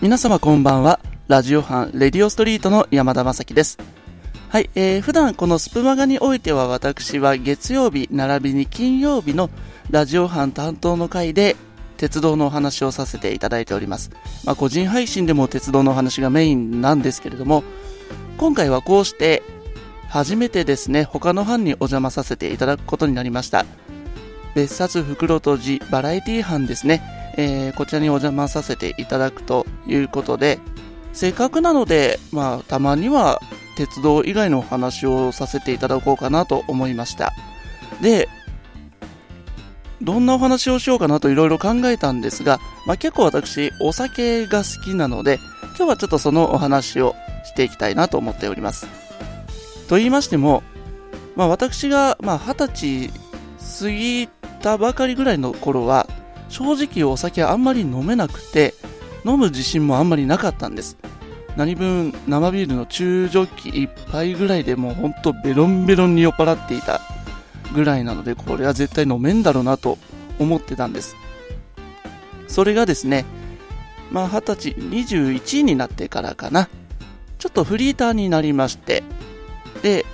皆様こんばんは。ラジオ班レディオストリートの山田正樹です。はい、えー、普段このスプマガにおいては私は月曜日並びに金曜日のラジオ班担当の回で鉄道のお話をさせていただいております。まあ、個人配信でも鉄道のお話がメインなんですけれども、今回はこうして初めてですね、他の班にお邪魔させていただくことになりました。別冊袋とじバラエティ班ですね、えー、こちらにお邪魔させていただくということで、せっかくなので、まあ、たまには鉄道以外のお話をさせていただこうかなと思いました。で、どんなお話をしようかなといろいろ考えたんですが、まあ、結構私、お酒が好きなので、今日はちょっとそのお話をしていきたいなと思っております。と言いましても、まあ、私が、まあ、20歳過ぎたばかりぐらいの頃は、正直お酒あんまり飲めなくて、飲む自信もあんまりなかったんです。何分生ビールの中ジョッキ1杯ぐらいでもうほんとベロンベロンに酔っ払っていたぐらいなので、これは絶対飲めんだろうなと思ってたんです。それがですね、まあ20歳、21になってからかな、ちょっとフリーターになりまして、で、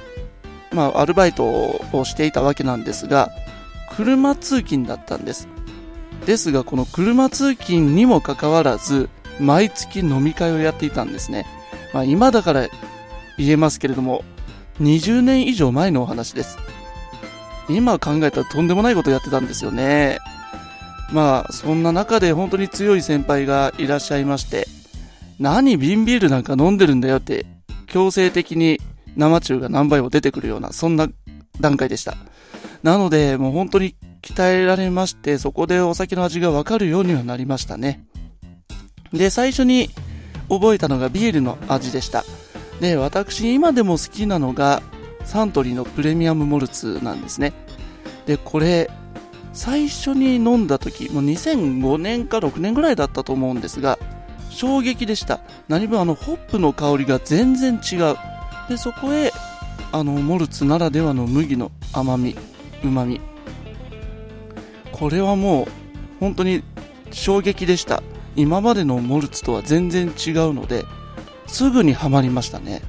まあアルバイトをしていたわけなんですが、車通勤だったんです。ですが、この車通勤にもかかわらず、毎月飲み会をやっていたんですね。まあ、今だから言えますけれども、20年以上前のお話です。今考えたらとんでもないことやってたんですよね。まあ、そんな中で本当に強い先輩がいらっしゃいまして、何瓶ビールなんか飲んでるんだよって、強制的に生中が何倍も出てくるような、そんな段階でした。なので、もう本当に鍛えられまして、そこでお酒の味がわかるようにはなりましたね。で、最初に覚えたのがビールの味でした。で、私今でも好きなのがサントリーのプレミアムモルツなんですね。で、これ、最初に飲んだ時、もう2005年か6年ぐらいだったと思うんですが、衝撃でした。何分あの、ホップの香りが全然違う。で、そこへ、あの、モルツならではの麦の甘み、旨み、これはもう本当に衝撃でした。今までのモルツとは全然違うのですぐにはまりましたね。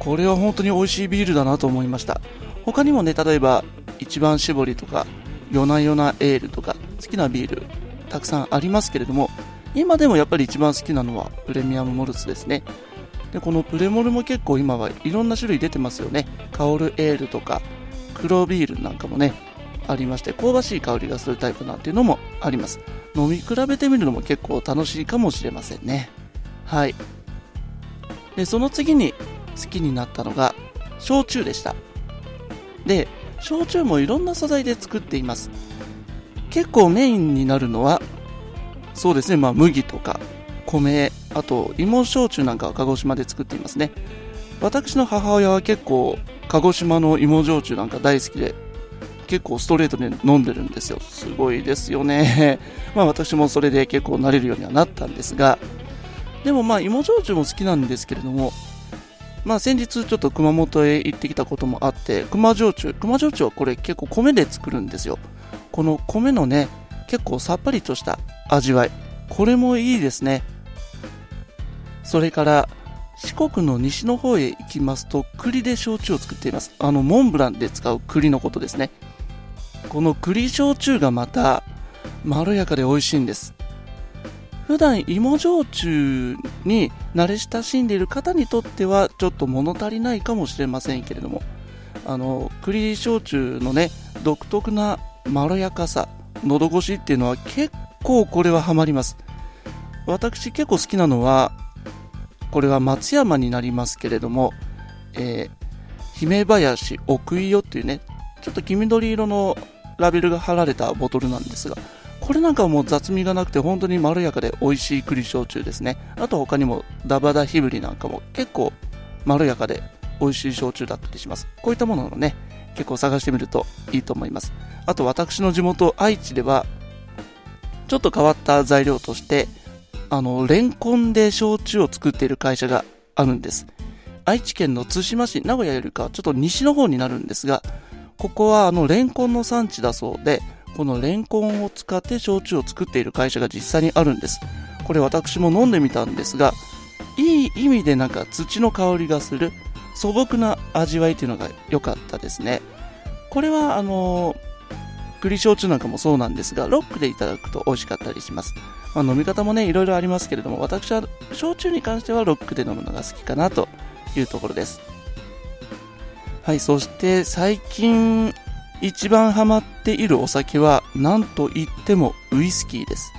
これは本当に美味しいビールだなと思いました。他にもね例えば一番搾りとか夜な夜なエールとか好きなビールたくさんありますけれども今でもやっぱり一番好きなのはプレミアムモルツですね。でこのプレモルも結構今はいろんな種類出てますよね。香るエールとか黒ビールなんかもねありまして香ばしい香りがするタイプなんていうのもあります。飲み比べてみるのも結構楽しいかもしれませんね。はい。でその次に好きになったのが焼酎でした。で焼酎もいろんな素材で作っています。結構メインになるのはそうですねまあ麦とか米あと芋焼酎なんかは鹿児島で作っていますね。私の母親は結構鹿児島の芋焼酎なんか大好きで結構ストレートで飲んでるんですよ。すごいですよね。まあ私もそれで結構慣れるようにはなったんですが、でもまあ芋焼酎も好きなんですけれども、まあ先日ちょっと熊本へ行ってきたこともあって、熊焼酎、熊焼酎はこれ結構米で作るんですよ。この米のね、結構さっぱりとした味わい。これもいいですね。それから、四国の西の方へ行きますと、栗で焼酎を作っています。あの、モンブランで使う栗のことですね。この栗焼酎がまたまろやかで美味しいんです。普段芋焼酎に慣れ親しんでいる方にとってはちょっと物足りないかもしれませんけれどもあの栗焼酎のね独特なまろやかさ喉越しっていうのは結構これはハマります。私結構好きなのはこれは松山になりますけれども、えー、姫林奥伊予っていうねちょっと黄緑色のラベルが貼られたボトルなんですが、これなんかもう雑味がなくて本当にまろやかで美味しい栗焼酎ですね。あと他にもダバダヒブリなんかも結構まろやかで美味しい焼酎だったりします。こういったものをね、結構探してみるといいと思います。あと私の地元愛知では、ちょっと変わった材料として、あの、レンコンで焼酎を作っている会社があるんです。愛知県の津島市、名古屋よりかちょっと西の方になるんですが、ここはあのレンコンの産地だそうで、このレンコンを使って焼酎を作っている会社が実際にあるんです。これ私も飲んでみたんですが、いい意味でなんか土の香りがする素朴な味わいというのが良かったですね。これはあのー、栗焼酎なんかもそうなんですが、ロックでいただくと美味しかったりします。まあ、飲み方もね、いろいろありますけれども、私は焼酎に関してはロックで飲むのが好きかなというところです。はい、そして最近一番ハマっているお酒は何と言ってもウイスキーです。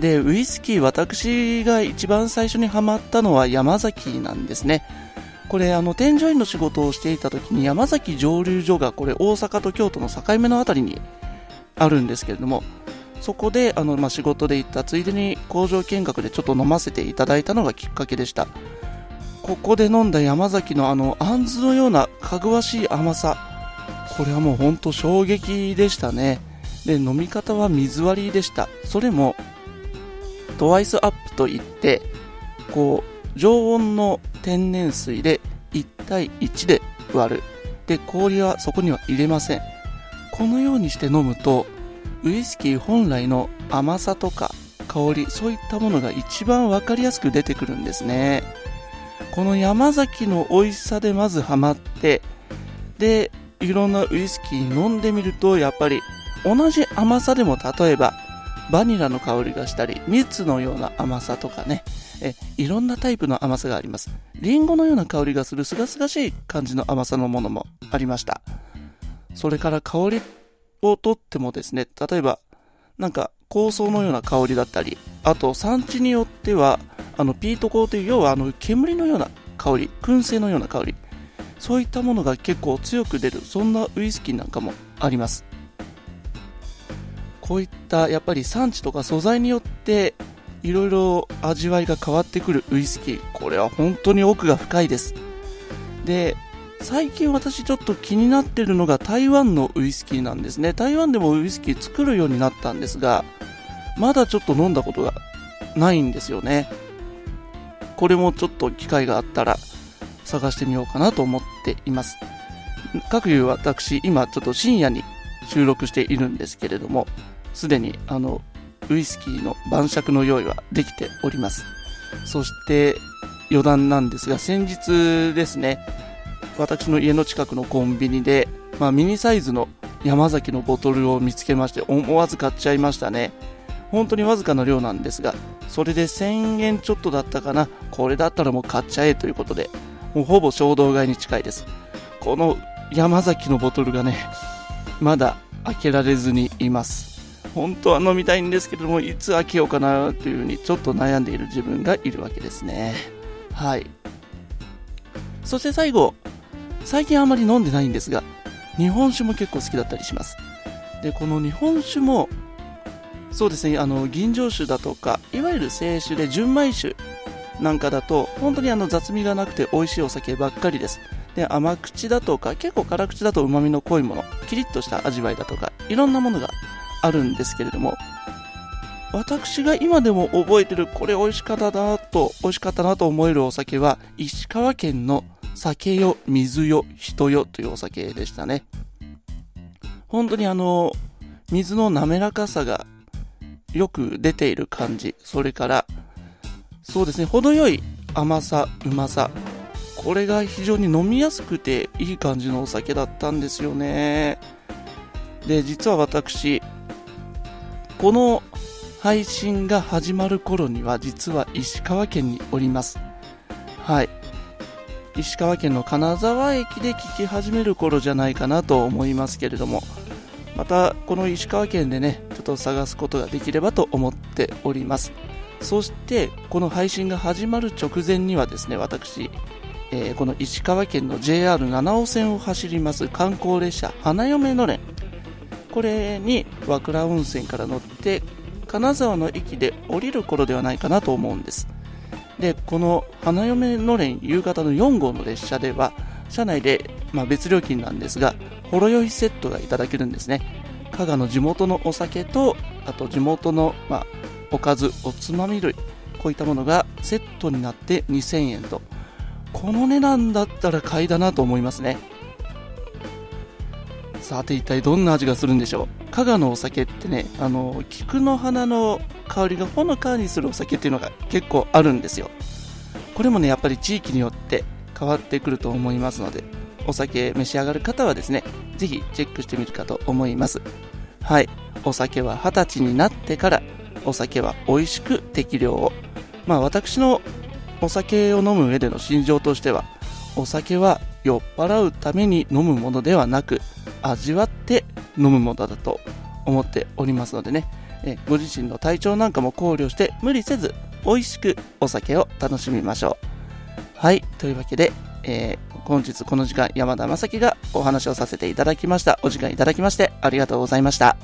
で、ウイスキー私が一番最初にハマったのは山崎なんですね。これあの添乗員の仕事をしていた時に山崎蒸留所がこれ大阪と京都の境目の辺りにあるんですけれどもそこであの、まあ、仕事で行ったついでに工場見学でちょっと飲ませていただいたのがきっかけでしたここで飲んだ山崎のあのあんずのようなかぐわしい甘さ。これはもうほんと衝撃でしたね。で飲み方は水割りでした。それもトワイスアップといってこう常温の天然水で1対1で割る。で氷はそこには入れません。このようにして飲むとウイスキー本来の甘さとか香りそういったものが一番分かりやすく出てくるんですね。この山崎の美味しさでまずハマってでいろんなウイスキー飲んでみるとやっぱり同じ甘さでも例えばバニラの香りがしたり蜜のような甘さとかねえいろんなタイプの甘さがあります。リンゴのような香りがするすがすがしい感じの甘さのものもありました。それから香りをとってもですね、例えば、なんか香草のような香りだったり、あと産地によっては、あのピート香という要はあの煙のような香り、燻製のような香り、そういったものが結構強く出る、そんなウイスキーなんかもあります。こういったやっぱり産地とか素材によっていろいろ味わいが変わってくるウイスキー。これは本当に奥が深いです。で最近私ちょっと気になってるのが台湾のウイスキーなんですね。台湾でもウイスキー作るようになったんですがまだちょっと飲んだことがないんですよね。これもちょっと機会があったら探してみようかなと思っています各いう私今ちょっと深夜に収録しているんですけれどもすでにあのウイスキーの晩酌の用意はできております。そして余談なんですが、先日ですね、私の家の近くのコンビニで、まあ、ミニサイズの山崎のボトルを見つけまして、思わず買っちゃいましたね。本当にわずかな量なんですが、それで1000円ちょっとだったかな、これだったらもう買っちゃえということで、もうほぼ衝動買いに近いです。この山崎のボトルがね、まだ開けられずにいます。本当は飲みたいんですけども、いつ開けようかなというふうにちょっと悩んでいる自分がいるわけですね。はい。そして最後、最近あまり飲んでないんですが、日本酒も結構好きだったりします。で、この日本酒も、そうですね、あの、吟醸酒だとか、いわゆる清酒で純米酒なんかだと、本当にあの雑味がなくて美味しいお酒ばっかりです。で、甘口だとか、結構辛口だと旨味の濃いもの、キリッとした味わいだとか、いろんなものがあるんですけれども、私が今でも覚えてるこれ美味しかったなと、美味しかったなと思えるお酒は、石川県の酒よ、水よ、人よというお酒でしたね。本当にあの、水の滑らかさがよく出ている感じ。それから、そうですね、程よい甘さ、うまさ。これが非常に飲みやすくていい感じのお酒だったんですよね。で、実は私、この配信が始まる頃には実は石川県におります。はい。石川県の金沢駅で聞き始める頃じゃないかなと思いますけれども、またこの石川県でね、ちょっと探すことができればと思っております。そして、この配信が始まる直前にはですね、私、えー、この石川県の JR7 号線を走ります観光列車花嫁のれんこれに和倉温泉から乗って金沢の駅で降りる頃ではないかなと思うんですでこの花嫁のれん夕方の4号の列車では車内で、まあ、別料金なんですがほろ酔いセットがいただけるんですね。加賀の地元のお酒とあと地元の、まあ、おかずおつまみ類こういったものがセットになって2000円と。この値段だったら買いだなと思いますね。さて一体どんな味がするんでしょう？加賀のお酒ってねあの菊の花の香りがほのかにするお酒っていうのが結構あるんですよ。これもねやっぱり地域によって変わってくると思いますのでお酒召し上がる方はですねぜひチェックしてみるかと思います。はい。お酒は二十歳になってからお酒は美味しく適量を。まあ私のお酒を飲む上での心情としてはお酒は酔っ払うために飲むものではなく味わって飲むものだと思っておりますのでね。えご自身の体調なんかも考慮して無理せず美味しくお酒を楽しみましょう。はい。というわけで、えー、本日この時間山田正樹がお話をさせていただきました。お時間いただきましてありがとうございました。